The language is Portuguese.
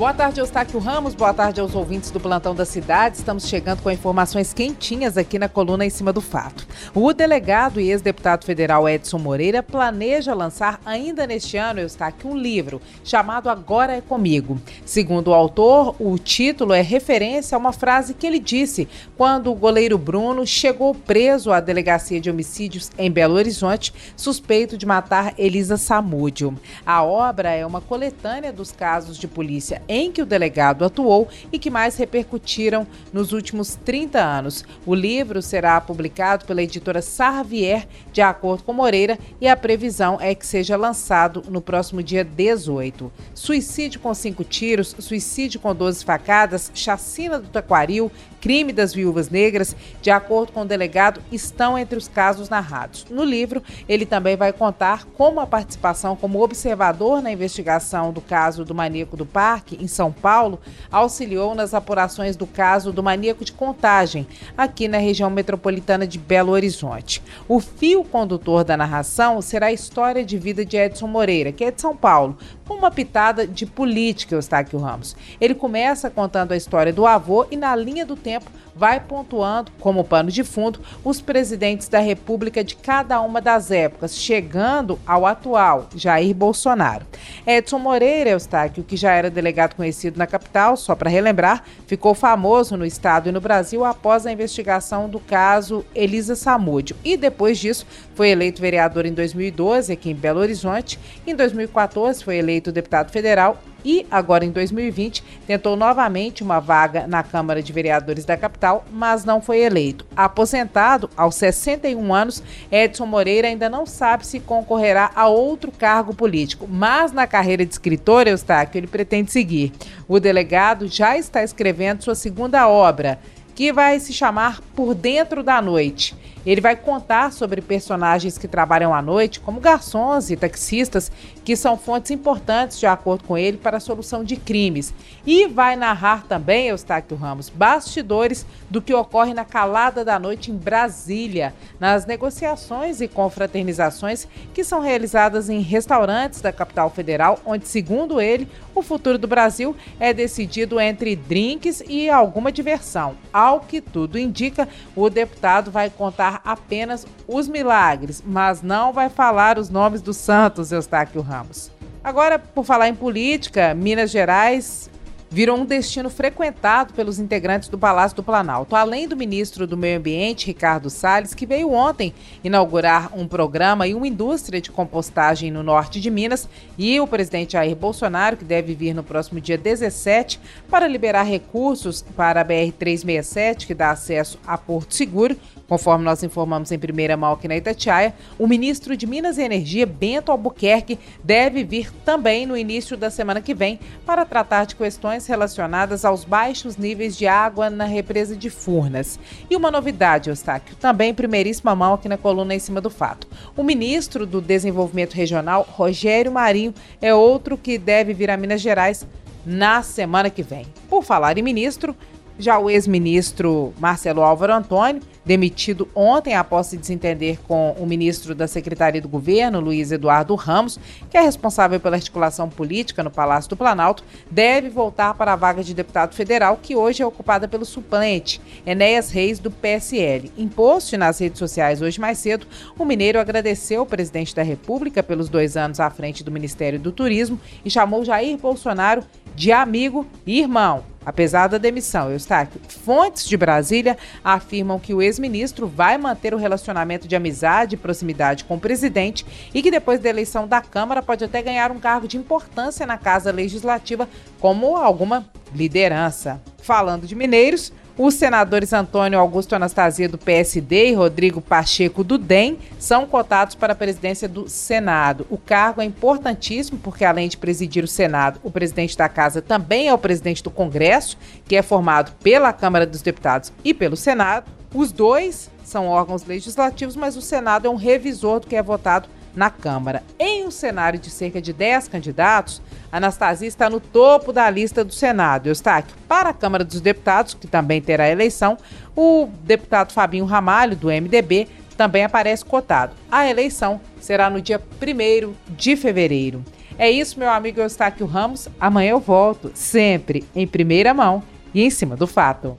Boa tarde, Eustáquio Ramos. Boa tarde aos ouvintes do Plantão da Cidade. Estamos chegando com informações quentinhas aqui na coluna em cima do fato. O delegado e ex-deputado federal Edson Moreira planeja lançar ainda neste ano, Eustáquio, um livro chamado Agora é Comigo. Segundo o autor, o título é referência a uma frase que ele disse quando o goleiro Bruno chegou preso à delegacia de homicídios em Belo Horizonte, suspeito de matar Elisa Samúdio. A obra é uma coletânea dos casos de polícia em que o delegado atuou e que mais repercutiram nos últimos 30 anos. O livro será publicado pela editora Sarvier, de acordo com Moreira, e a previsão é que seja lançado no próximo dia 18. Suicídio com cinco tiros, suicídio com 12 facadas, chacina do Taquaril, crime das viúvas negras, de acordo com o delegado, estão entre os casos narrados. No livro, ele também vai contar como a participação como observador na investigação do caso do maníaco do parque, em São Paulo, auxiliou nas apurações do caso do maníaco de contagem, aqui na região metropolitana de Belo Horizonte. O fio condutor da narração será a história de vida de Edson Moreira, que é de São Paulo, com uma pitada de política, Eustáquio Ramos. Ele começa contando a história do avô e, na linha do tempo, vai pontuando, como pano de fundo, os presidentes da República de cada uma das épocas, chegando ao atual, Jair Bolsonaro. Edson Moreira, Eustáquio, que já era delegado conhecido na capital, só para relembrar, ficou famoso no estado e no Brasil após a investigação do caso Elisa Samúdio. E depois disso, foi eleito vereador em 2012 aqui em Belo Horizonte. Em 2014, foi eleito deputado federal e agora em 2020 tentou novamente uma vaga na Câmara de Vereadores da capital, mas não foi eleito. Aposentado aos 61 anos, Edson Moreira ainda não sabe se concorrerá a outro cargo político, mas na carreira de escritor, Eustáquio, ele pretende seguir. O delegado já está escrevendo sua segunda obra, que vai se chamar Por Dentro da Noite. Ele vai contar sobre personagens que trabalham à noite, como garçons e taxistas, que são fontes importantes, de acordo com ele, para a solução de crimes. E vai narrar também, Eustáquio Ramos, bastidores do que ocorre na calada da noite em Brasília, nas negociações e confraternizações que são realizadas em restaurantes da capital federal, onde, segundo ele, o futuro do Brasil é decidido entre drinks e alguma diversão. Ao que tudo indica, o deputado vai contar apenas os milagres, mas não vai falar os nomes dos santos, Eustáquio Ramos. Agora, por falar em política, Minas Gerais virou um destino frequentado pelos integrantes do Palácio do Planalto. Além do ministro do Meio Ambiente, Ricardo Salles, que veio ontem inaugurar um programa e uma indústria de compostagem no norte de Minas, e o presidente Jair Bolsonaro, que deve vir no próximo dia 17 para liberar recursos para a BR-367, que dá acesso a Porto Seguro, Conforme nós informamos em primeira mão aqui na Itatiaia, o ministro de Minas e Energia, Bento Albuquerque, deve vir também no início da semana que vem para tratar de questões relacionadas aos baixos níveis de água na represa de Furnas. E uma novidade, Eustáquio, também primeiríssima mão aqui na coluna em cima do fato. O ministro do Desenvolvimento Regional, Rogério Marinho, é outro que deve vir a Minas Gerais na semana que vem. Por falar em ministro, já o ex-ministro Marcelo Álvaro Antônio, demitido ontem após se desentender com o ministro da Secretaria do Governo, Luiz Eduardo Ramos, que é responsável pela articulação política no Palácio do Planalto, deve voltar para a vaga de deputado federal, que hoje é ocupada pelo suplente, Enéas Reis, do PSL. Em post nas redes sociais hoje mais cedo, o mineiro agradeceu o presidente da República pelos dois anos à frente do Ministério do Turismo e chamou Jair Bolsonaro de amigo e irmão. Apesar da demissão, Eustáquio, fontes de Brasília afirmam que o ex-ministro vai manter o relacionamento de amizade e proximidade com o presidente e que depois da eleição da Câmara pode até ganhar um cargo de importância na Casa Legislativa, como alguma liderança. Falando de mineiros, os senadores Antônio Augusto Anastasia do PSD e Rodrigo Pacheco do DEM são cotados para a presidência do Senado. O cargo é importantíssimo porque, além de presidir o Senado, o presidente da casa também é o presidente do Congresso, que é formado pela Câmara dos Deputados e pelo Senado. Os dois são órgãos legislativos, mas o Senado é um revisor do que é votado na Câmara. Em um cenário de cerca de 10 candidatos, Anastasia está no topo da lista do Senado. Eustáquio, para a Câmara dos Deputados, que também terá eleição, o deputado Fabinho Ramalho, do MDB, também aparece cotado. A eleição será no dia 1 de fevereiro. É isso, meu amigo Eustáquio Ramos. Amanhã eu volto, sempre em primeira mão e em cima do fato.